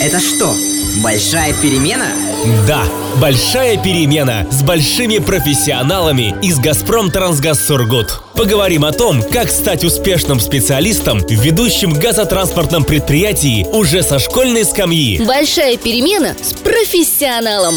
Это что, большая перемена? Да, большая перемена с большими профессионалами из «Газпром Трансгаз Сургут». Поговорим о том, как стать успешным специалистом в ведущем газотранспортном предприятии уже со школьной скамьи. Большая перемена с профессионалом.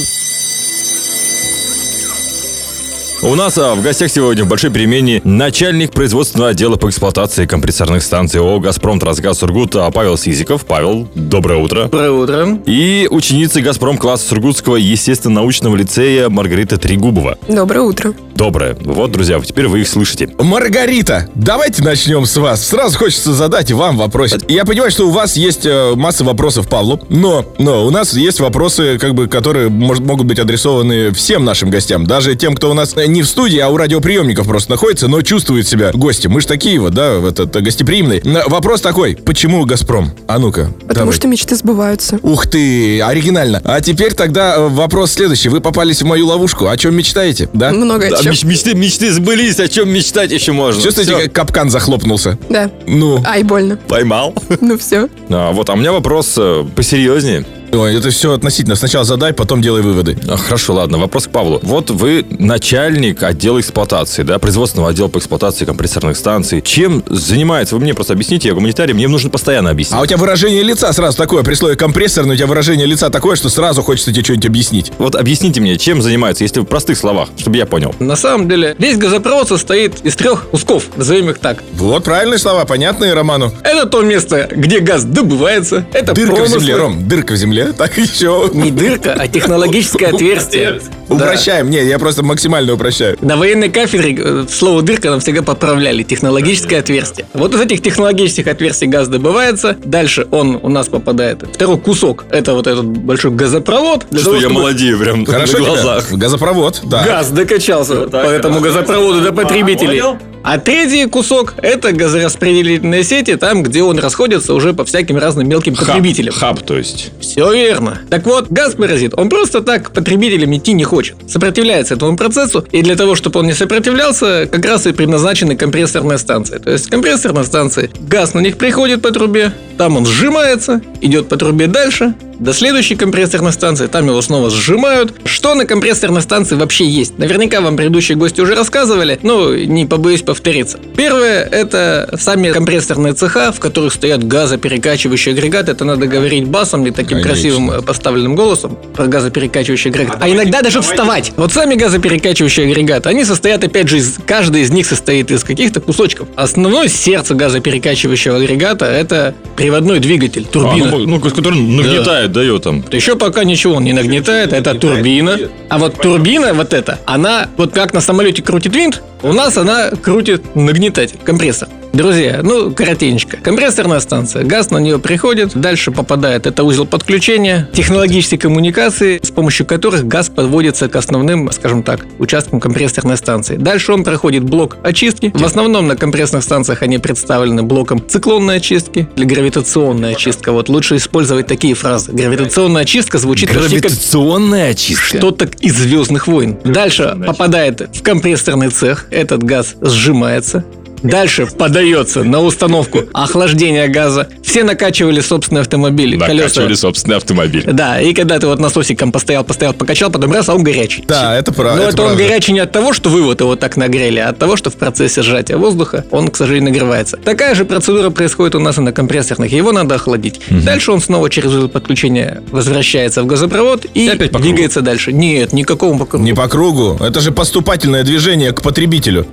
У нас а, в гостях сегодня в большой перемене начальник производственного отдела по эксплуатации компрессорных станций ООО «Газпром Трансгаз Сургут» а, Павел Сизиков. Павел, доброе утро. Доброе утро. И ученица «Газпром» класса Сургутского естественно-научного лицея Маргарита Трегубова. Доброе утро. Доброе. Вот, друзья, теперь вы их слышите. Маргарита, давайте начнем с вас. Сразу хочется задать вам вопрос. Я понимаю, что у вас есть э, масса вопросов Павлу, но, но у нас есть вопросы, как бы, которые может, могут быть адресованы всем нашим гостям, даже тем, кто у нас не в студии, а у радиоприемников просто находится, но чувствует себя гостем. Мы же такие вот, да, вот это гостеприимные. Но Вопрос такой: почему Газпром? А ну-ка. Потому давай. что мечты сбываются. Ух ты, оригинально. А теперь тогда э, вопрос следующий. Вы попались в мою ловушку. О чем мечтаете, да? Много о чем. меч- мечты, мечты сбылись, о чем мечтать еще можно. Чувствуете, Всё, как капкан захлопнулся? Да. Ну, Ай, больно. Поймал. Ну все. А, вот, а у меня вопрос э, посерьезнее. Ой, это все относительно. Сначала задай, потом делай выводы. А, Хорошо, ладно, вопрос к Павлу. Вот вы начальник отдела эксплуатации, да, производственного отдела по эксплуатации компрессорных станций. Чем занимается? Вы мне просто объясните, я гуманитарий, мне нужно постоянно объяснить. А у тебя выражение лица сразу такое, при слове компрессорный, у тебя выражение лица такое, что сразу хочется тебе что-нибудь объяснить. Вот объясните мне, чем занимается, если в простых словах, чтобы я понял. На самом деле, весь газопровод состоит из трех кусков, назовем их так. Вот правильные слова, понятные Роману. Это то место, где газ добывается, это Дырка в промыслы. земле, Ром, дырка в земле. Так еще. Не дырка, а технологическое отверстие. Упрощаем. Не, я просто максимально упрощаю. На военной кафедре э, слово дырка нам всегда поправляли. Технологическое отверстие. Вот из этих технологических отверстий газ добывается. Дальше он у нас попадает. Второй кусок это вот этот большой газопровод. Что того, я чтобы молодею прям Хорошо на тебя? глазах. Газопровод, да. Газ докачался по этому газопроводу до потребителей. А третий кусок – это газораспределительные сети, там, где он расходится уже по всяким разным мелким потребителям. Хаб, то есть. Все верно. Так вот, газ-паразит, он просто так потребителям идти не хочет. Сопротивляется этому процессу, и для того, чтобы он не сопротивлялся, как раз и предназначены компрессорные станции. То есть компрессорные станции, газ на них приходит по трубе, там он сжимается, идет по трубе дальше, до следующей компрессорной станции, там его снова сжимают. Что на компрессорной станции вообще есть? Наверняка вам предыдущие гости уже рассказывали, но не побоюсь повториться. Первое – это сами компрессорные цеха, в которых стоят газоперекачивающие агрегаты. Это надо говорить басом, не таким Конечно. красивым э, поставленным голосом про газоперекачивающие агрегаты. А иногда даже вставать. Вот сами газоперекачивающие агрегаты, они состоят, опять же, из, каждый из них состоит из каких-то кусочков. Основное сердце газоперекачивающего агрегата – это приводной двигатель, турбина. А, ну, ну, который нагнетает, дает там. Еще пока ничего он не нагнетает, это турбина. А вот турбина вот эта, она вот как на самолете крутит винт, у нас она крутит нагнетатель, компрессор. Друзья, ну, коротенько. Компрессорная станция, газ на нее приходит, дальше попадает, это узел подключения, технологические коммуникации, с помощью которых газ подводится к основным, скажем так, участкам компрессорной станции. Дальше он проходит блок очистки. В основном на компрессорных станциях они представлены блоком циклонной очистки или гравитационная очистка. Вот лучше использовать такие фразы. Гравитационная очистка звучит почти как Гравитационная очистка. что-то из Звездных войн. Дальше попадает в компрессорный цех, этот газ сжимается. Дальше подается на установку охлаждения газа. Все накачивали собственные автомобили, Накачивали колеса. собственный автомобиль. Да, и когда ты вот насосиком постоял, постоял, покачал, потом раз, а он горячий. Да, это правда. Но это, он горячий не от того, что вы вот его так нагрели, а от того, что в процессе сжатия воздуха он, к сожалению, нагревается. Такая же процедура происходит у нас и на компрессорных. Его надо охладить. Дальше он снова через узел подключения возвращается в газопровод и, И опять двигается дальше. Нет, никакого по кругу. Не по кругу. Это же поступательное движение к потребителю.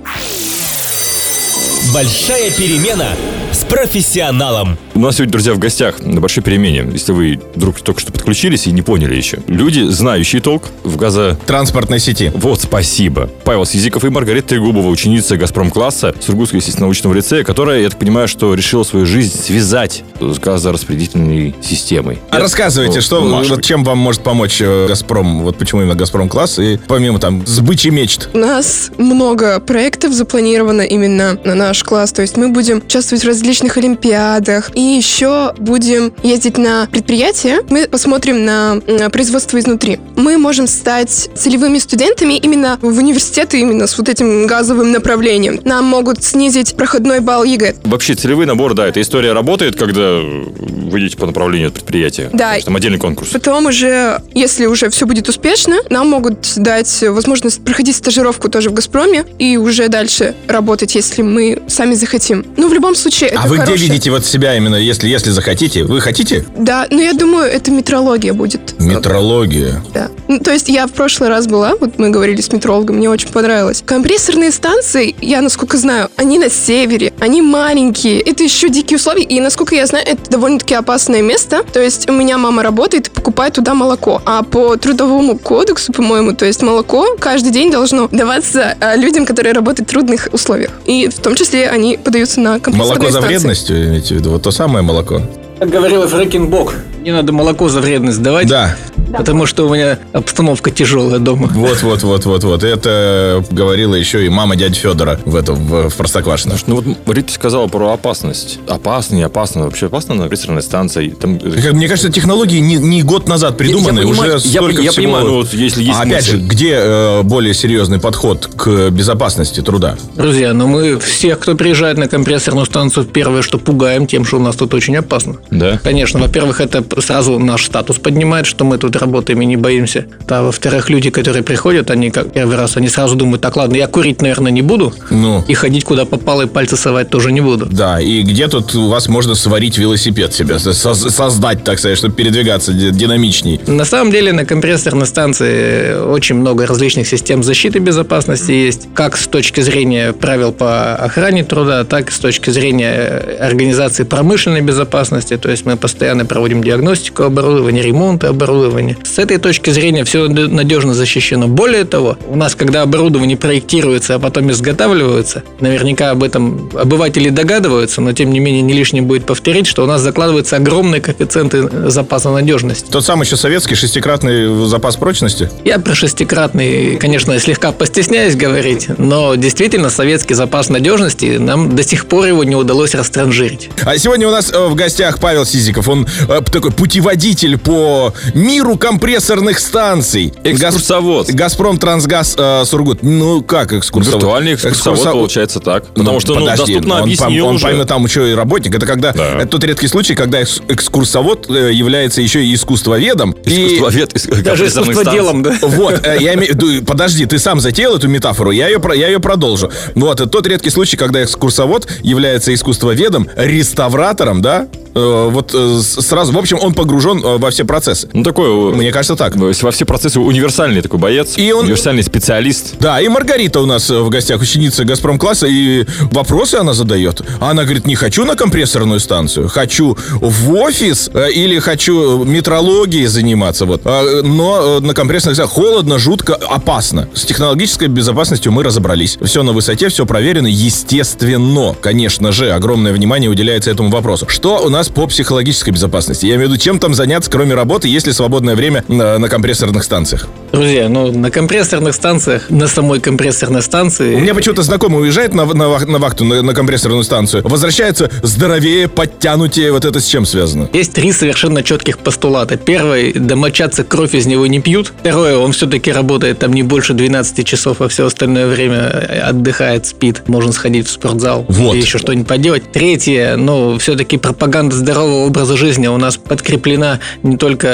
Большая перемена с профессионалом. У нас сегодня, друзья, в гостях на большой перемене. Если вы вдруг только что подключились и не поняли еще. Люди, знающие толк в газо... Транспортной сети. Вот, спасибо. Павел Сизиков и Маргарита Трегубова, ученица «Газпром-класса» Сургутского естественно-научного лицея, которая, я так понимаю, что решила свою жизнь связать с газораспределительной системой. А рассказывайте, что, вы- Маша. вот чем вам может помочь э, Газпром? Вот почему именно Газпром класс и помимо там сбычи мечт. У нас много проектов запланировано именно на наш наш класс. То есть мы будем участвовать в различных олимпиадах. И еще будем ездить на предприятия. Мы посмотрим на производство изнутри. Мы можем стать целевыми студентами именно в университеты, именно с вот этим газовым направлением. Нам могут снизить проходной балл ЕГЭ. Вообще, целевой набор, да, эта история работает, когда вы идете по направлению предприятия. Да. Есть Там отдельный конкурс. Потом уже, если уже все будет успешно, нам могут дать возможность проходить стажировку тоже в «Газпроме» и уже дальше работать, если мы сами захотим. Ну, в любом случае, это а вы где хорошее. видите вот себя именно, если, если захотите? Вы хотите? Да, но я думаю, это метрология будет. Метрология. Да. Ну, то есть я в прошлый раз была, вот мы говорили с метрологом, мне очень понравилось. Компрессорные станции, я насколько знаю, они на севере, они маленькие, это еще дикие условия, и насколько я знаю, это довольно-таки опасное место. То есть у меня мама работает и покупает туда молоко. А по трудовому кодексу, по-моему, то есть молоко каждый день должно даваться а, людям, которые работают в трудных условиях. И в том числе они подаются на компрессорные Молоко за станции. вредностью, имеете в виду? Вот то самое молоко. Как говорила Фрэкинбок, не надо молоко за вредность давать, Да, потому что у меня обстановка тяжелая дома. вот, вот, вот, вот, вот. Это говорила еще и мама дяди Федора в этом, в, в Простоквашино. Ну вот Рита сказала про опасность. Опасно, не опасно. Вообще опасно на компрессорной станции. Там, э, Мне кажется, технологии не, не год назад придуманы, Я- я понимаю, уже я- столько я всего. понимаю, ну вот если есть а опять же, где э, более серьезный подход к безопасности труда? Друзья, ну мы всех, кто приезжает на компрессорную станцию, первое, что пугаем тем, что у нас тут очень опасно. Да. Конечно, во-первых, это сразу наш статус поднимает, что мы тут работаем и не боимся. А во-вторых, люди, которые приходят, они как первый раз, они сразу думают, так, ладно, я курить, наверное, не буду, Ну, и ходить куда попало, и пальцы совать тоже не буду. да, и где тут у вас можно сварить велосипед себе, со- создать, так сказать, чтобы передвигаться ди- динамичней? На самом деле на компрессорной станции очень много различных систем защиты безопасности есть, как с точки зрения правил по охране труда, так и с точки зрения организации промышленной безопасности. То есть мы постоянно проводим диагностику оборудования, ремонт оборудования. С этой точки зрения все надежно защищено. Более того, у нас, когда оборудование проектируется, а потом изготавливается, наверняка об этом обыватели догадываются, но тем не менее не лишним будет повторить, что у нас закладываются огромные коэффициенты запаса надежности. Тот самый еще советский шестикратный запас прочности? Я про шестикратный, конечно, слегка постесняюсь говорить, но действительно советский запас надежности нам до сих пор его не удалось растранжирить. А сегодня у нас э, в гостях Павел Сизиков. Он э, такой путеводитель по миру компрессорных станций. Экскурсовод. Газ- Газпром Трансгаз э, Сургут. Ну, как экскурсовод? Виртуальный экскурсовод Экскурсо- получается так. Потому что, ну, подожди, доступно он, объяснил он, уже. помимо там еще и работник. Это когда Да. это тот редкий случай, когда экс- экскурсовод э, является еще и искусствоведом. И- Искусствовед из Даже компрессорных искусство станций. делом, да? Вот, э, я имею подожди, ты сам затеял эту метафору, я ее, про- я ее продолжу. Вот, это тот редкий случай, когда экскурсовод является искусствоведом, реставратором, да? Э, Вот э, сразу, в общем, он погружен э, во все процессы. Ну, такой... Мне кажется так. во все процессы универсальный такой боец. И он- Универсальный специалист. Да, и Маргарита у нас в гостях, ученица Газпром-класса, и вопросы она задает. Она говорит, не хочу на компрессорную станцию, хочу в офис или хочу метрологией заниматься. Вот. А, Но на компрессорных станциях холодно, жутко, опасно. С технологической безопасностью мы разобрались. Все на высоте, все проверено, естественно. Конечно же, огромное внимание уделяется этому вопросу. Что у нас по психологической безопасности? Я имею в виду, чем там заняться, кроме работы, если свободное время на, на компрессорных станциях? Друзья, ну на компрессорных станциях, на самой компрессорной станции... У меня почему-то знакомый уезжает на, на, на вахту, на, на компрессорную станцию, возвращается здоровее, подтянутее. Вот это с чем связано? Есть три совершенно четких постулата. Первый, домочадцы кровь из него не пьют. Второе, он все-таки работает там не больше 12 часов, а все остальное время отдыхает, спит. Можно сходить в спортзал Вот. или еще что-нибудь поделать. Третье, ну, все-таки пропаганда здорового образа жизни у нас подкреплена не только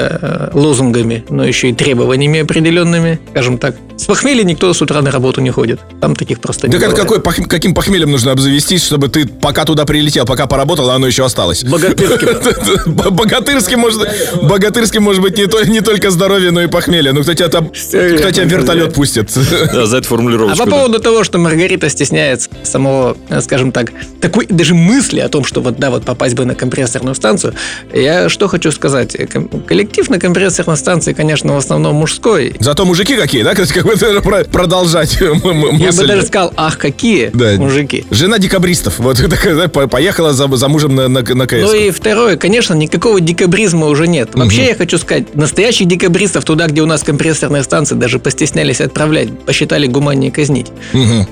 э, лозунгами, но еще и требованиями определенными. Скажем так, с похмелья никто с утра на работу не ходит. Там таких просто не Так это бывает. какой, пох- каким похмельем нужно обзавестись, чтобы ты пока туда прилетел, пока поработал, а оно еще осталось? Богатырским. Богатырским может, богатырским может быть не, то- не только здоровье, но и похмелье. Ну, кто тебя там, кто тебя вертолет пустит? Да, за эту А формулировочку. по да. поводу того, что Маргарита стесняется самого, э, скажем так, такой даже мысли о том, что вот да, вот попасть бы на компрессорную станцию, я что хочу сказать. Коллектив на компрессорной станции, конечно, в основном мужской. Зато мужики какие, да? Как, про- продолжать Я бы даже сказал, ах, какие Да. мужики. Жена декабристов. Вот такая, да, поехала за, за мужем на, на, на КС. Ну и второе, конечно, никакого декабризма уже нет. Вообще, я хочу сказать, настоящих декабристов туда, где у нас компрессорные станции, даже постеснялись отправлять, посчитали гуманнее казнить.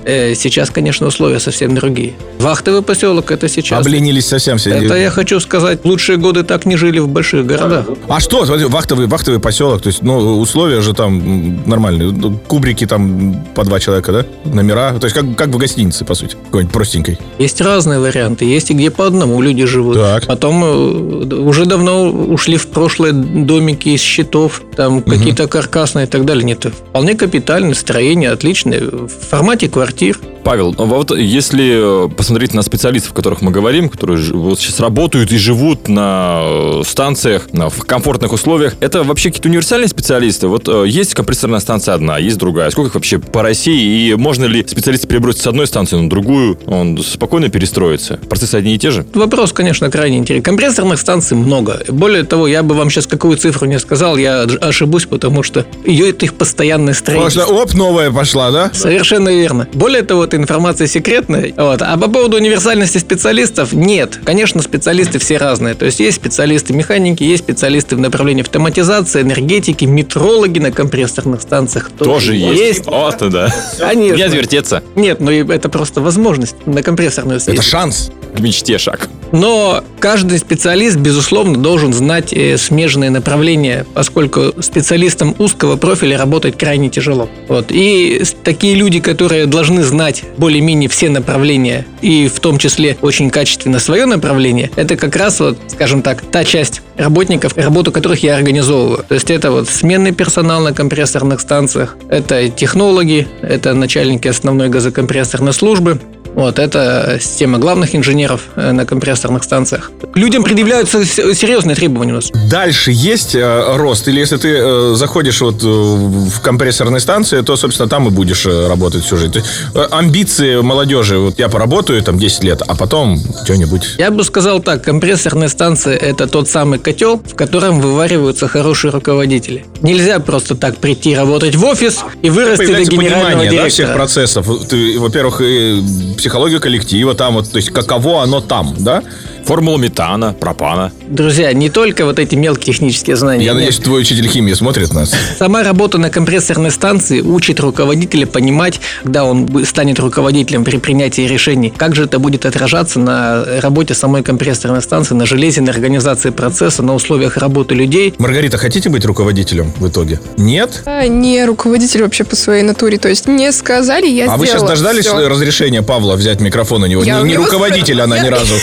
Э, сейчас, конечно, условия совсем другие. Вахтовый поселок это сейчас. Обленились совсем все. Это я хочу сказать, лучшие годы так не жили в больших городах. А что, смотри, вахтовый, вахтовый поселок, то есть, ну, условия же там нормальные. Ну, Кубрики там по два человека, да? Номера, то есть как, как в гостинице, по сути, какой-нибудь простенькой. Есть разные варианты. Есть и где по одному люди живут. Так. Потом э, уже давно ушли в прошлое домики из щитов, там какие-то каркасные и так далее. Нет, вполне капитальное строение, отличное, в формате квартир. Павел, ну вот если э, посмотреть на специалистов, о которых мы говорим, которые вот сейчас работают и живут на э, станциях, на, в комфортных условиях, это вообще какие-то универсальные специалисты? Вот э, есть компрессорная станция одна, есть другая. Сколько их вообще по России? И можно ли специалисты перебросить с одной станции на другую? Он спокойно перестроится? Процессы одни и те же? Вопрос, конечно, крайне интересный. Компрессорных станций много. Более того, я бы вам сейчас какую цифру не сказал, я ошибусь, потому что ее это их постоянное Потому строительство. что, оп, новая пошла, да? Совершенно верно. Более того, эта информация секретная. Вот. А по поводу универсальности специалистов, нет. Конечно, специалисты все разные. То есть есть специалисты механики, есть специалисты в направлении автоматизации, энергетики, метрологи на компрессорных станциях. Тоже есть. Вот, да. Конечно. Не отвертеться. Нет, ну это просто возможность на компрессорную Это съездить. шанс. К мечте шаг. Но каждый специалист, безусловно, должен знать э, смежные направления, поскольку специалистам узкого профиля работать крайне тяжело. Вот. И такие люди, которые должны знать более-менее все направления, и в том числе очень качественно свое направление, это как раз, вот, скажем так, та часть работников, работу которых я организовываю. То есть это вот сменный персонал на компрессорных станциях, это технологи, это начальники основной газокомпрессорной службы, вот, это система главных инженеров э, на компрессорных станциях. К людям предъявляются серьезные требования у нас. Дальше есть э, рост? Или если ты э, заходишь вот э, в компрессорной станции, то, собственно, там и будешь э, работать всю жизнь? Есть, э, амбиции молодежи, вот я поработаю там 10 лет, а потом что-нибудь... Я бы сказал так, компрессорная станция – это тот самый котел, в котором вывариваются хорошие руководители. Нельзя просто так прийти работать в офис и вырасти до генерального понимание да, всех директора. процессов. Ты, во-первых, и психологию коллектива там, вот, то есть каково оно там, да? Формула метана, пропана. Друзья, не только вот эти мелкие технические знания. Я нет. надеюсь, твой учитель химии смотрит нас. Сама работа на компрессорной станции учит руководителя понимать, когда он станет руководителем при принятии решений, как же это будет отражаться на работе самой компрессорной станции, на железе, на организации процесса, на условиях работы людей. Маргарита, хотите быть руководителем в итоге? Нет? Я не руководитель вообще по своей натуре. То есть мне сказали, я а вы сейчас дождались всё. разрешения Павла взять микрофон у него? Я не не руководитель она ни разу.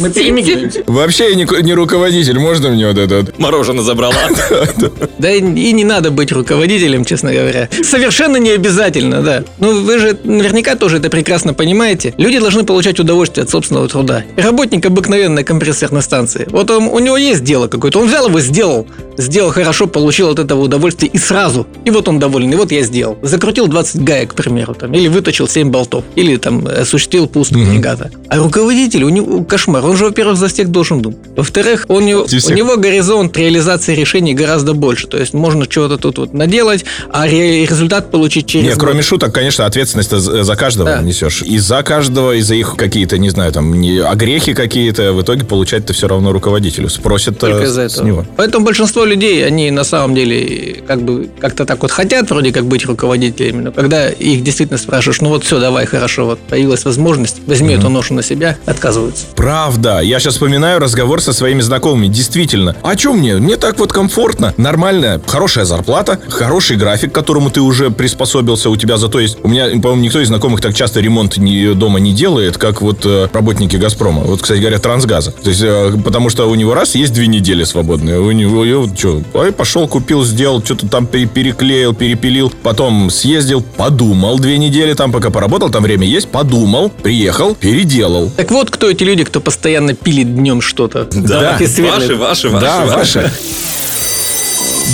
Мы перемигиваемся. Вообще не, не руководитель. Можно мне вот этот? Мороженое забрала. Да и не надо быть руководителем, честно говоря. Совершенно не обязательно, да. Ну, вы же наверняка тоже это прекрасно понимаете. Люди должны получать удовольствие от собственного труда. Работник обыкновенной компрессорной станции. Вот он- у него есть дело какое-то. Он взял его, сделал. Сделал хорошо, получил от этого удовольствие и сразу. И вот он доволен. И вот я сделал. Закрутил 20 гаек, к примеру. Там, или выточил 7 болтов. Или там осуществил пуск агрегата. А руководитель, у него кошмар. Он же, во-первых, за всех должен думать. Во-вторых, у него- у него горизонт реализации решений гораздо больше. То есть можно чего-то тут вот наделать, а ре- результат получить через... Не, год. кроме шуток, конечно, ответственность за за каждого Да. несешь. И за каждого, и за их какие-то, не знаю, там, не, огрехи какие-то, в итоге получать-то все равно руководителю. Спросят Только э, из-за с этого. него. Поэтому большинство людей, они на самом деле как бы как-то так вот хотят вроде как быть руководителями, но когда их действительно спрашиваешь, ну вот все, давай, хорошо, вот появилась возможность, возьми эту ношу на себя, отказываются. Правда. Я сейчас вспоминаю разговор со своими знакомыми. Действительно. А что мне? Мне так вот комфортно. Нормальная, хорошая зарплата, хороший график, к которому ты уже приспособился. У тебя зато есть... У меня, по-моему, никто из знакомых так часто ремонт не- дома не делает, как вот э, работники «Газпрома». Вот, кстати говоря, «Трансгаза». То есть, э, потому что у него раз есть две недели свободные. У него, и вот что, ай, пошел, купил, сделал, что-то там пере- переклеил, перепилил. Потом съездил, подумал две недели там, пока поработал, там время есть, подумал, приехал, переделал. Так вот, кто эти люди, кто постоянно пилит днем что-то. Да. И сверлит. ваши, Да, ваша.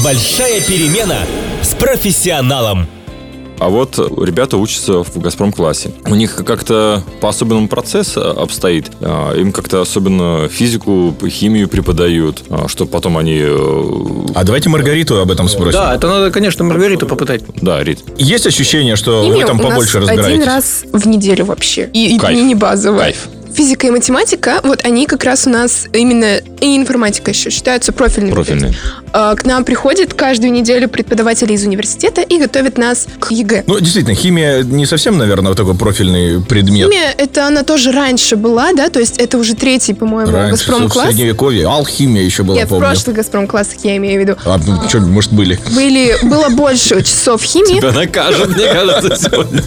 Большая перемена с профессионалом. А вот ребята учатся в «Газпром-классе». У них как-то по-особенному процесс обстоит. А, Им как-то особенно физику, химию преподают, а, что потом они... э, А давайте Маргариту об этом спросим. Да, это надо, конечно, Маргариту попытать. Да, Рит. Есть ощущение, что вы Химия там у нас побольше один разбираетесь? раз в неделю вообще. И, и Кайф. не базовая. Кайф. Физика и математика, вот они как раз у нас именно и информатика еще считаются профильными. Профильные. А, К нам приходят каждую неделю преподаватели из университета и готовят нас к ЕГЭ. Ну, действительно, химия не совсем, наверное, вот такой профильный предмет. Химия, это она тоже раньше была, да, то есть это уже третий, по-моему, Раньше, в Газпром-класс. средневековье, алхимия еще была, Нет, в помню. прошлых Газпром-классах я имею в виду. А, ну, что, может, были? Были, было больше часов химии. Тебя накажут, мне кажется, сегодня.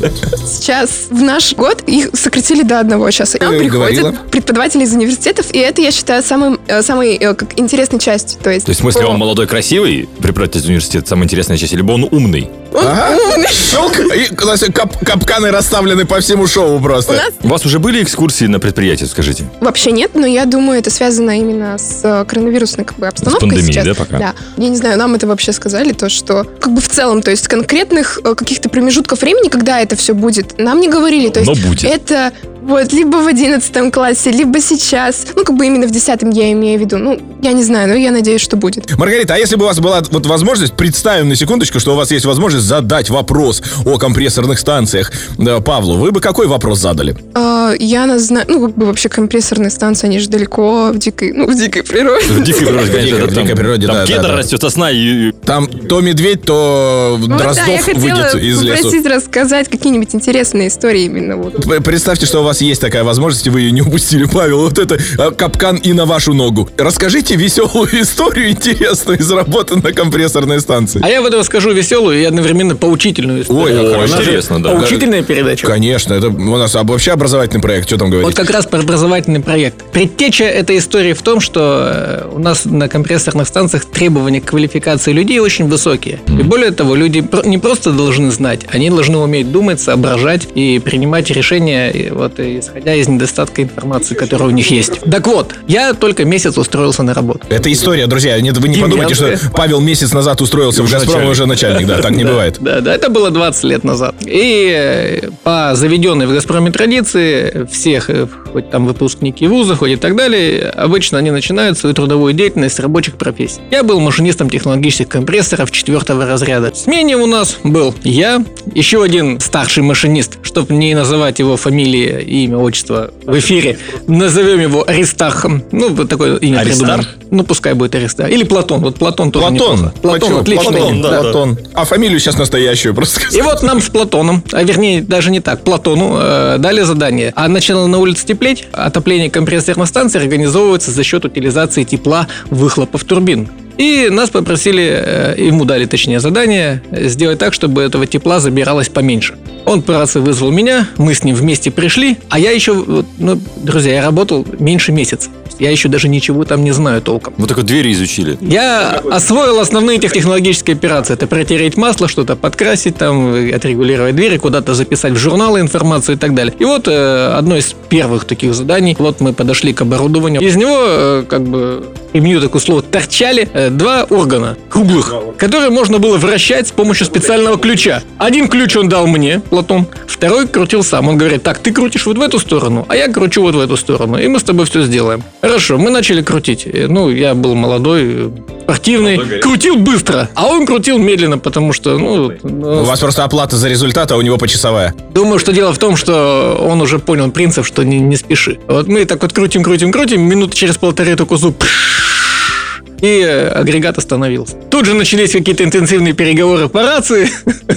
Сейчас в наш год их сократили до одного часа. Нам приходят говорила. преподаватели из университетов, и это, я считаю, самым, э, самой э, как, интересной частью. То есть, То есть, в смысле, по- он молодой, красивый, преподаватель из университета, самая интересная часть, либо он умный? Он Ага. умный. Щелк, и у нас кап- капканы расставлены по всему шоу просто. У нас У вас уже были экскурсии на предприятии, скажите? вообще нет, но я думаю, это связано именно с э, коронавирусной как бы, обстановкой пандемией, сейчас. да, пока? Да. Я не знаю, нам это вообще сказали, то, что как бы в целом, то есть конкретных каких-то промежутков времени, когда это все будет, нам не говорили. То есть Но будет. это вот либо в одиннадцатом классе, либо сейчас. Ну, как бы именно в десятом я имею в виду. Ну, я не знаю, но я надеюсь, что будет. Маргарита, а если бы у вас была вот возможность, представим на секундочку, что у вас есть возможность задать вопрос о компрессорных станциях да, Павлу, вы бы какой вопрос задали? А, я нас знаю, ну, как бы вообще компрессорные станции, они же далеко в дикой, ну, в дикой природе. В дикой природе, конечно, В дикой там- природе, там да, кедр да, да. растет, сосна и... Там то медведь, то я Дроздов хотела выйдет из лесу. попросить рассказать какие-нибудь интересные истории именно вот. Представьте, что у вас есть такая возможность, и вы ее не упустили, Павел. Вот это а, капкан и на вашу ногу. Расскажите веселую историю интересную из работы на компрессорной станции. А я вот расскажу веселую и одновременно поучительную историю. Ой, как О, хорошо. интересно, да. Поучительная передача. Конечно, это у нас об- вообще образовательный проект. Что там говорить? Вот как раз про образовательный проект. Предтеча этой истории в том, что э, у нас на компрессорных станциях требования к квалификации людей очень высокие. И более того, люди не просто должны знать, они должны уметь думать, соображать и принимать решения, и вот, и исходя из недостатка информации, которая у них есть. Так вот, я только месяц устроился на работу. Это история, друзья. Нет, вы не Демьян, подумайте, что. Павел месяц назад устроился в Уже Газпром, и начальник. уже начальник. Да, так не бывает. Да, да, это было 20 лет назад. И э, по заведенной в «Газпроме» традиции всех, э, хоть там выпускники вуза, хоть и так далее, обычно они начинают свою трудовую деятельность с рабочих профессий. Я был машинистом технологических компрессоров четвертого разряда. В смене у нас был я, еще один старший машинист, чтобы не называть его фамилии, имя, отчество в эфире, назовем его Аристарх. Ну, вот такое имя Аристарх? придумаем. Ну, пускай будет Аристарх. Или Платон. Вот Платон тоже Платон. неплохо. Платон, Почему? отлично. Платон, да, да. Платон. А фамилию сейчас настоящую просто сказать. И вот нам с Платоном, а вернее даже не так, Платону э, дали задание. А начало на улице теплеть, отопление компрессорной станции организовывается за счет утилизации тепла выхлопов турбин. И нас попросили, э, ему дали точнее задание, сделать так, чтобы этого тепла забиралось поменьше. Он по рации вызвал меня, мы с ним вместе пришли, а я еще, ну, друзья, я работал меньше месяца. Я еще даже ничего там не знаю толком. Вот только двери изучили. Я освоил основные тех- технологические операции. Это протереть масло, что-то подкрасить, там, отрегулировать двери, куда-то записать в журналы информацию и так далее. И вот э, одно из первых таких заданий, вот мы подошли к оборудованию. Из него, э, как бы, применю такое слово, торчали э, два органа круглых, которые можно было вращать с помощью специального ключа. Один ключ он дал мне, Платон, второй крутил сам. Он говорит, так, ты крутишь вот в эту сторону, а я кручу вот в эту сторону, и мы с тобой все сделаем. Хорошо, мы начали крутить. Э, Ну, я был молодой, спортивный, крутил быстро, а он крутил медленно, потому что, ну, ну, У вас просто оплата за результат, а у него почасовая. Думаю, что дело в том, что он уже понял принцип, что не, не спеши. Вот мы так вот крутим, крутим, крутим, минут через полторы только зуб и э, агрегат остановился. Тут же начались какие-то интенсивные переговоры по рации.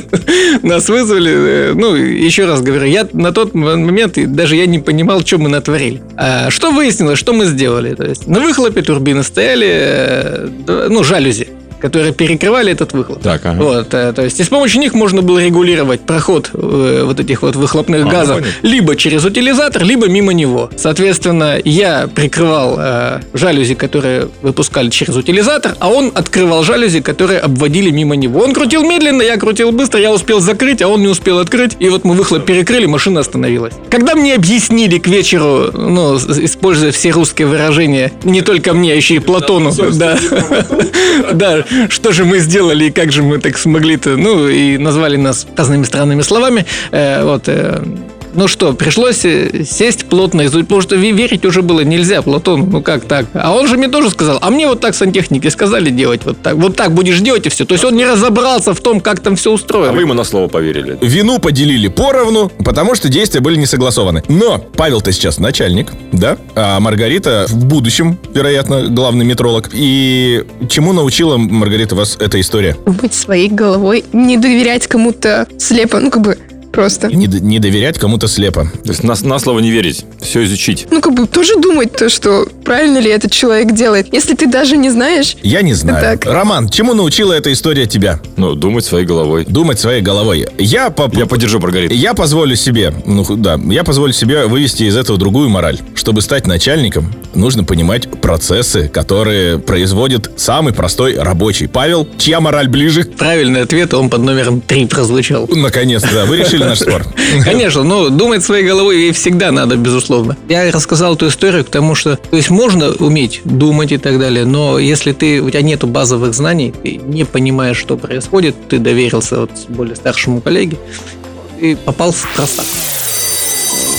Нас вызвали. э, Ну, еще раз говорю, я на тот момент даже я не понимал, что мы натворили. А что выяснилось, что мы сделали? То есть на выхлопе турбины стояли, э, ну, жалюзи которые перекрывали этот выхлоп. Так, ага. Вот, э, то есть и с помощью них можно было регулировать проход э, вот этих вот выхлопных А, газов понятно. либо через утилизатор, либо мимо него. Соответственно, я прикрывал э, жалюзи, которые выпускали через утилизатор, а он открывал жалюзи, которые обводили мимо него. Он крутил медленно, я крутил быстро, я успел закрыть, а он не успел открыть, и вот мы выхлоп перекрыли, машина остановилась. Когда мне объяснили к вечеру, ну, используя все русские выражения, не только мне, а еще и Платону, да, да, что же мы сделали и как же мы так смогли-то, ну, и назвали нас разными странными словами. Э, вот, э, ну что, пришлось э, сесть плотно изучить, потому что ве- верить уже было нельзя, Платон, ну как так? А он же мне тоже сказал, а мне вот так сантехники сказали делать, вот так, вот так будешь делать и все. То есть он не разобрался в том, как там все А устроено. вы ему на слово поверили. Вину поделили поровну, потому что действия были не согласованы. Но Павел-то сейчас начальник, да? А Маргарита в будущем, вероятно, главный метролог. И чему научила Маргарита вас эта история? Быть своей головой, не доверять кому-то слепо, ну как бы просто. Не, не доверять кому-то слепо. То есть на, на слово не верить, все изучить. Ну, как бы тоже думать то, что правильно ли этот человек делает. Если ты даже не знаешь, Я не знаю. Так. Роман, чему научила эта история тебя? Ну, думать своей головой. Думать своей головой. Я по... Я поддержу Маргариту. Я позволю себе, ну да, я позволю себе вывести из этого другую мораль. Чтобы стать начальником, нужно понимать процессы, которые производит самый простой рабочий. Павел, чья мораль ближе? Правильный ответ, он под номером 3 прозвучал. Наконец-то, да, вы решили наш спор. Конечно, но думать своей головой ей всегда надо, безусловно. Я рассказал эту историю к тому, что то есть можно уметь думать и так далее, но если ты, у тебя нету базовых знаний, ты не понимаешь, что происходит, ты доверился вот более старшему коллеге и попал в просак.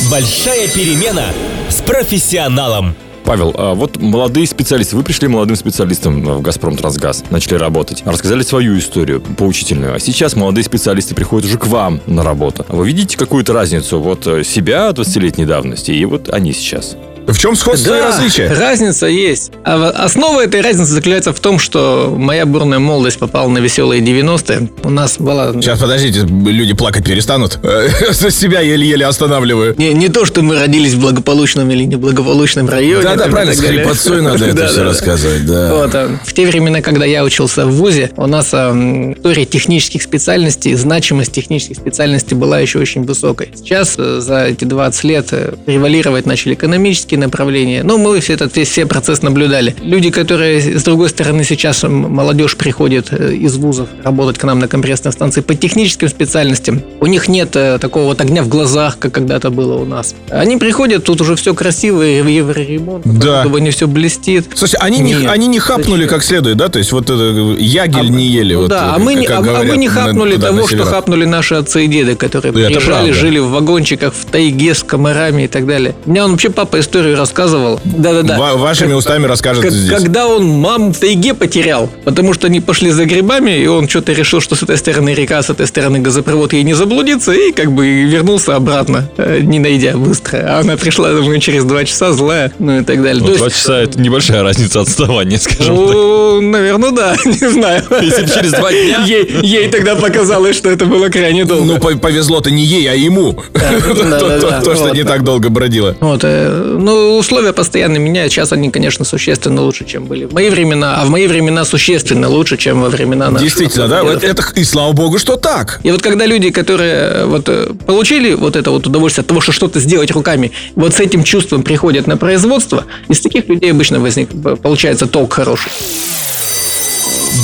Большая перемена с профессионалом. Павел, а вот молодые специалисты, вы пришли молодым специалистом в «Газпром Трансгаз», начали работать, рассказали свою историю поучительную, а сейчас молодые специалисты приходят уже к вам на работу. Вы видите какую-то разницу вот э, себя 20-летней давности и вот они сейчас? В чем сходство и Да, различие? разница есть. А основа этой разницы заключается в том, что моя бурная молодость попала на веселые 90-е. У нас была... Сейчас, подождите, люди плакать перестанут. За себя еле-еле останавливаю. Не, не то, что мы родились в благополучном или неблагополучном районе. Да-да, и правильно, с хрипотцой надо это все рассказывать, да. Вот, а, в те времена, когда я учился в ВУЗе, у нас история технических специальностей, значимость технических специальностей была еще очень высокой. Сейчас э, за эти 20 лет э, превалировать начали экономические направления. Ну, мы все этот весь все процесс наблюдали. Люди, которые, с другой стороны, сейчас молодежь приходит э, из вузов работать к нам на компрессной станции по техническим специальностям, у них нет э, такого вот огня в глазах, как когда-то было у нас. Они приходят, тут уже все красиво, евроремонт, Да. не все блестит. Слушайте, они не, Нет, они не хапнули как следует, да? То есть вот это ягель не ели. Ну вот, да, а мы, не, а, а говорят мы не на- хапнули на того, что севера. хапнули наши отцы и деды, которые Да, приезжали, жили в вагончиках, в тайге с комарами и так далее. Мне он вообще папа историю рассказывал. Да-да-да. Ва- вашими Как- устами расскажет как- здесь. Когда он мам в тайге потерял, потому что они пошли за грибами, и он что-то решил, что с этой стороны река, с этой стороны газопровод, ей не заблудиться, и как бы вернулся обратно, э, не найдя быстро. А она пришла, думаю, через два часа злая, ну и так далее. Ну, То два есть, часа это небольшая разница отставания, скажем так. ну, наверное, да, не знаю. Если бы через два дня... Ей, ей тогда показалось, что это было крайне долго. Ну, по- повезло-то не ей, а ему. То- что не так долго бродило. Вот, э, ну, условия постоянно меняют. Сейчас они, конечно, существенно лучше, чем были в мои времена, а в мои времена существенно лучше, чем во времена наших. Действительно, да? Вот это, и слава богу, что так. И вот когда люди, которые э, вот э, получили вот это вот удовольствие от того, что что-то сделать руками, вот с этим чувством приходят на производство, из таких людей обычно возник, получается толк хороший.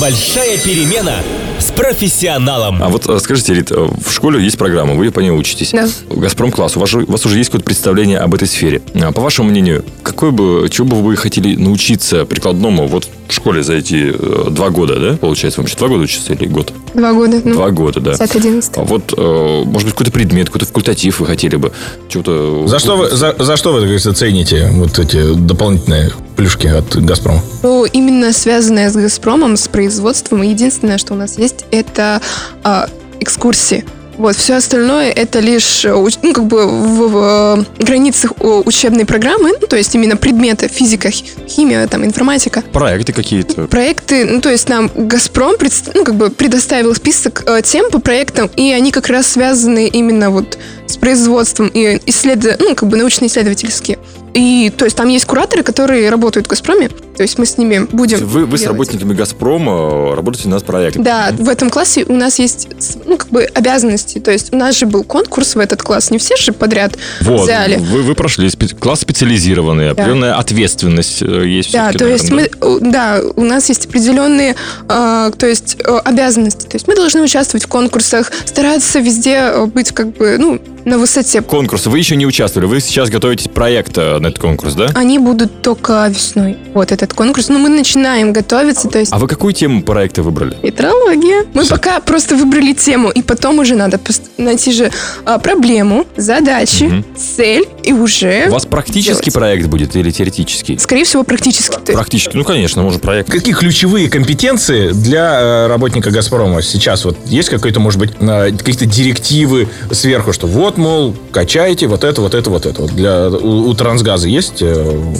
Большая перемена с профессионалом. А вот э, скажите, Рит, э, в школе есть программа, вы по ней учитесь. Да. Газпром класс, у вас, у вас уже есть какое-то представление об этой сфере. А По вашему мнению, какой бы, чего бы вы хотели научиться прикладному вот в школе за эти э, два года, да? Получается, вам еще два года учиться или год? два года, ну, Два года, да. 10-11. А вот, э, может быть, какой-то предмет, какой-то факультатив вы хотели бы чего-то... За что вы, за, за что вы, как говорится, цените вот эти дополнительные плюшки от «Газпрома»? Ну, именно связанное с «Газпромом», с производством, единственное, что у нас есть, это а, экскурсии. Вот, все остальное это лишь, э, ну, как бы в, в, э, границах учебной программы, ну, то есть именно предметы физика, хи- химия, там, информатика. Проекты какие-то. Проекты, ну, то есть нам «Газпром» предс- ну, как бы предоставил список э, тем по проектам, и они как раз связаны именно вот с производством и исслед... ну, как бы научно-исследовательские. И, то есть, там есть кураторы, которые работают в «Газпроме», то есть мы с ними будем Вы, вы с работниками «Газпрома» работаете над проектом. Да, в этом классе у нас есть, ну, как бы обязанности. То есть у нас же был конкурс в этот класс, не все же подряд Вот, взяли. вы, вы прошли класс специализированный, определенная ответственность э, есть. Да, то есть наверное, мы, у- да, у нас есть определенные, э, то есть э, обязанности. То есть мы должны участвовать в конкурсах, стараться везде э, быть как бы, ну, на высоте. Конкурс. Вы еще не участвовали. Вы сейчас готовитесь проект на этот конкурс, да? Они будут только весной. Вот этот этот конкурс. Но мы начинаем готовиться, то есть А вы какую тему проекта выбрали? Метрология. Мы пока просто выбрали тему, и потом уже надо найти же а, проблему, задачи, Мгм. цель, и уже... У вас практический делать. проект будет или теоретический? Скорее всего, практически. То есть Практически. Ну, конечно, может, проект. Какие ключевые компетенции для э, работника «Газпрома» сейчас? Вот есть какой-то, может быть, какие-то директивы сверху, что вот, мол, качайте вот это, вот это, вот это. Вот для, у, у «Трансгаза» есть э,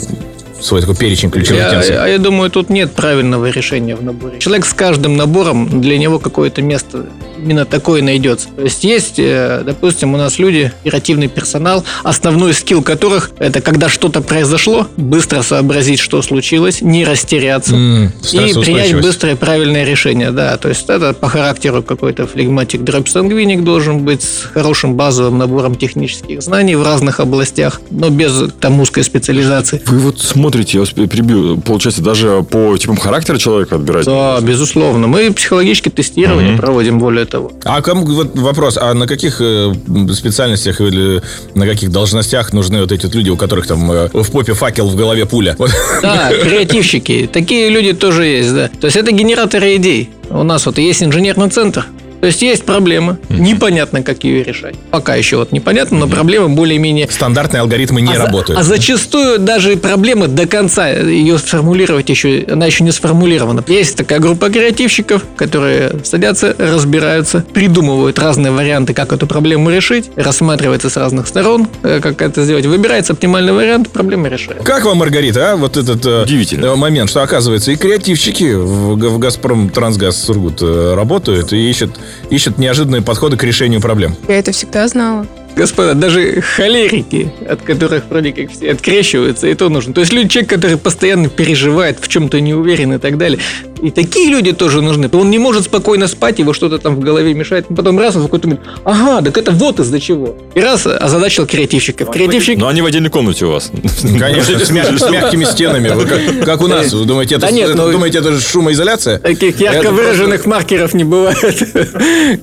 свой такой перечень ключевых Я, компетенций? а я думаю, тут нет правильного решения в наборе. Человек с каждым набором, для него какое-то место именно такое найдется. То есть есть, э, допустим, у нас люди, оперативный персонал, основной скилл которых это когда что-то произошло, быстро сообразить, что случилось, не растеряться. М, И принять быстрое правильное решение, да. То есть это по характеру какой-то флегматик дроп сангвиник должен быть с хорошим базовым набором технических знаний в разных областях, но без там узкой специализации. Вы вот смотрите, я вас перебью, получается, даже по типам характера человека отбираете? Да, безусловно. Мы психологические тестирования Мгм. проводим, более того. А кому, вот вопрос, а на каких э, специальностях или на каких должностях нужны вот эти вот люди, у которых там э, в попе факел, в голове пуля? Да, креативщики. Такие люди тоже есть, да. То есть это генераторы идей. У нас вот есть инженерный центр. То есть есть проблема, непонятно, как ее решать. Пока еще вот непонятно, но проблема более-менее Стандартные алгоритмы не а, за- работают. а зачастую даже проблемы до конца ее сформулировать еще, она еще не сформулирована. Есть такая группа креативщиков, которые садятся, разбираются, придумывают разные варианты, как эту проблему решить, рассматривается с разных сторон, э, как это сделать, выбирается оптимальный вариант, проблема решается. Как вам, Маргарита, а? Вот этот э, Удивительно. э, момент, что оказывается и креативщики в, в Газпром Трансгаз Сургут работают и ищут, ищут неожиданные подходы к решению проблем. Я это всегда знала. Господа, даже холерики, от которых вроде как все открещиваются, и то нужно. То есть люди, человек, который постоянно переживает, в чем-то не уверен и так далее. И такие люди тоже нужны. Он не может спокойно спать, его что-то там в голове мешает. Потом раз, он в какой-то момент, ага, так это вот из-за чего. И раз озадачил креативщиков. Креативщик Но они в отдельной комнате у вас. Конечно, с, мя- с мягкими стенами. Как, как у нас. Вы думаете, это, Да нет, это- ну- думаете, это же шумоизоляция? таких ярко Это выраженных маркеров не бывает.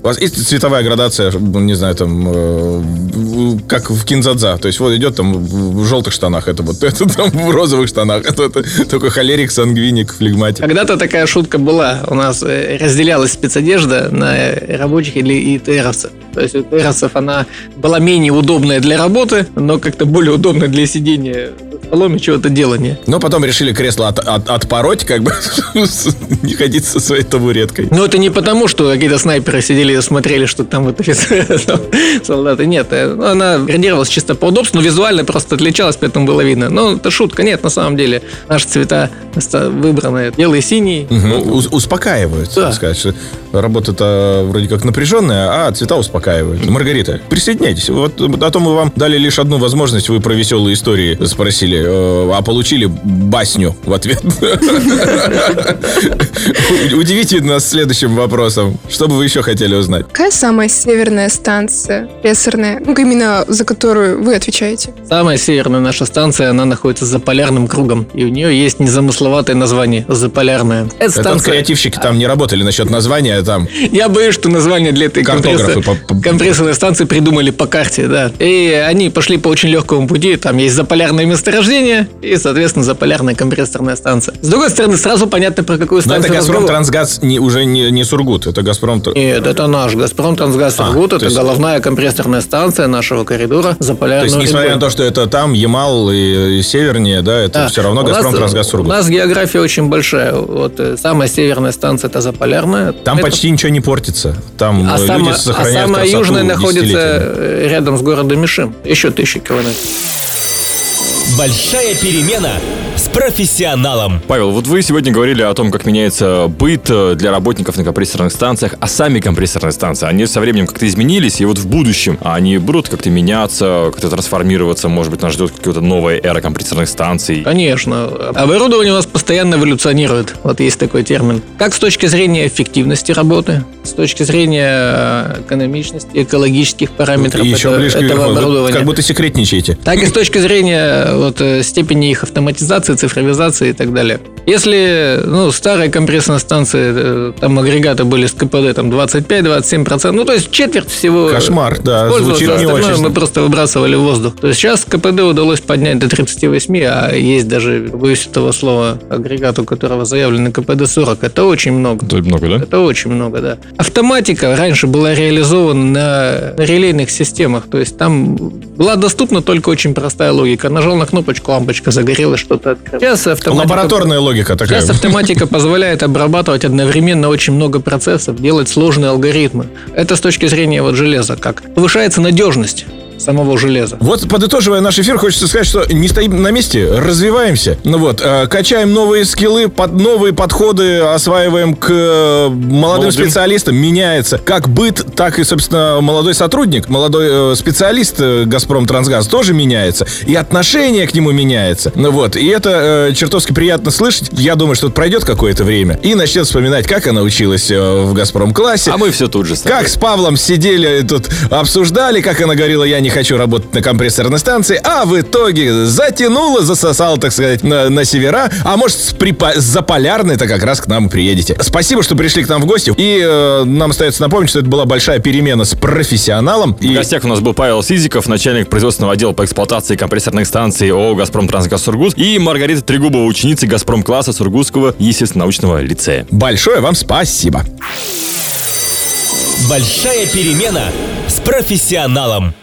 У вас есть цветовая градация, ну, не знаю, там, э, как в кинзадза. То есть вот идет там в желтых штанах, это вот это там в розовых штанах. Это, это только холерик, сангвиник, флегматик. Когда-то такая шутка была. У нас э, разделялась спецодежда на рабочих или ИТРовцев. То есть у ИТРовцев она была менее удобная для работы, но как-то более удобная для сидения и чего-то делания. Но потом решили кресло от- от- отпороть, как бы не ходить со своей табуреткой. Но это не потому, что какие-то снайперы сидели и смотрели, что там вот офицеры, там, солдаты. Нет, э, ну, она градировалась чисто по удобству, но визуально просто отличалась, поэтому было видно. Но это шутка. Нет, на самом деле наши цвета выбраны белый, синий. Мгм. Ус- успокаивают, Да. сказать, что работа-то вроде как напряженная, а цвета успокаивают. Маргарита, присоединяйтесь. Вот о том мы вам дали лишь одну возможность, вы про веселые истории спросили, э, а получили басню в ответ. Удивите нас следующим вопросом. Что бы вы еще хотели узнать? Какая самая северная станция компрессорная, ну, именно за которую вы отвечаете? Самая северная наша станция, она находится за полярным кругом. И у нее есть незамысловатое название – заполярная. Это Это станция... креативщики там не работали насчет названия, там Я боюсь, что название для этой компрессорной станции придумали по карте, да. И они пошли по очень легкому пути. Там есть заполярное месторождение и, соответственно, заполярная компрессорная станция. С другой стороны, сразу понятно, про какую Но это станцию Газпром. Трансгаз не, уже не, не Сургут, это Газпром... Нет, это наш Газпром Трансгаз А, Сургут. то Это есть- головная компрессорная станция нашего коридора То заполярного есть, несмотря на то, что это там, Ямал и, и севернее, да, это Да. все равно У нас- Газпром Трансгаз У Сургут. нас география очень большая. Вот э, самая северная станция это Заполярная. Там Это- почти ничего не портится. Там а, э, люди самая, а сохраняют самая красоту южная находится э, рядом с городом Мишим. Еще тысячи километров. Большая перемена с профессионалом. Павел, вот вы сегодня говорили о том, как меняется быт э, для работников на компрессорных станциях, а сами компрессорные станции, они со временем как-то изменились, и вот в будущем они будут как-то меняться, как-то трансформироваться, может быть, нас ждет какая-то новая эра компрессорных станций. Конечно. Оборудование у нас постоянно эволюционирует. Вот есть такой термин. Как с точки зрения эффективности работы, с точки зрения э, экономичности, экологических параметров И еще это- ближе этого оборудования. Как будто секретничаете. Так и с точки зрения от э, степени их автоматизации, цифровизации и так далее. Если ну, старые компрессорные станции, э, там агрегаты были с КПД там 25-27%, ну то есть четверть всего Кошмар, да, звучит не остальное очень. мы просто выбрасывали в воздух. То есть сейчас КПД удалось поднять до 38, а есть даже, боюсь этого слова, агрегат, у которого заявлено КПД 40. Это очень много. Это много, да? Это очень много, да. Автоматика раньше была реализована на, на релейных системах, то есть там была доступна только очень простая логика. Нажал на кнопочку, лампочка загорелась, что-то открылось. Сейчас автоматика... Лабораторная логика такая. Сейчас автоматика позволяет обрабатывать одновременно очень много процессов, делать сложные алгоритмы. Это с точки зрения вот железа как. Повышается надежность самого железа. Вот, подытоживая наш эфир, хочется сказать, что не стоим на месте, развиваемся. Ну вот, э, качаем новые скиллы, под, новые подходы осваиваем к э, молодым, Молодым. специалистам. Меняется как быт, так и, собственно, молодой сотрудник, молодой э, специалист э, «Газпром Трансгаз» тоже меняется. И отношение к нему меняется. Ну вот, и это э, чертовски приятно слышать. Я думаю, что пройдет какое-то время и начнет вспоминать, как она училась э, в «Газпром-классе». А мы все тут же. Как с Павлом сидели тут, обсуждали, как она говорила, я не хочу работать на компрессорной станции, а в итоге затянула, засосала, так сказать, на, на севера, а может, с, припа- с заполярной-то как раз к нам приедете. Спасибо, что пришли к нам в гости, и э, нам остается напомнить, что это была большая перемена с профессионалом. В И гостях у нас был Павел Сизиков, начальник производственного отдела по эксплуатации компрессорных станций ООО «Газпром Трансгаз Сургут» и Маргарита Трегубова, ученица «Газпром-класса» Сургутского естественно-научного лицея. большое вам спасибо. Большая перемена с профессионалом.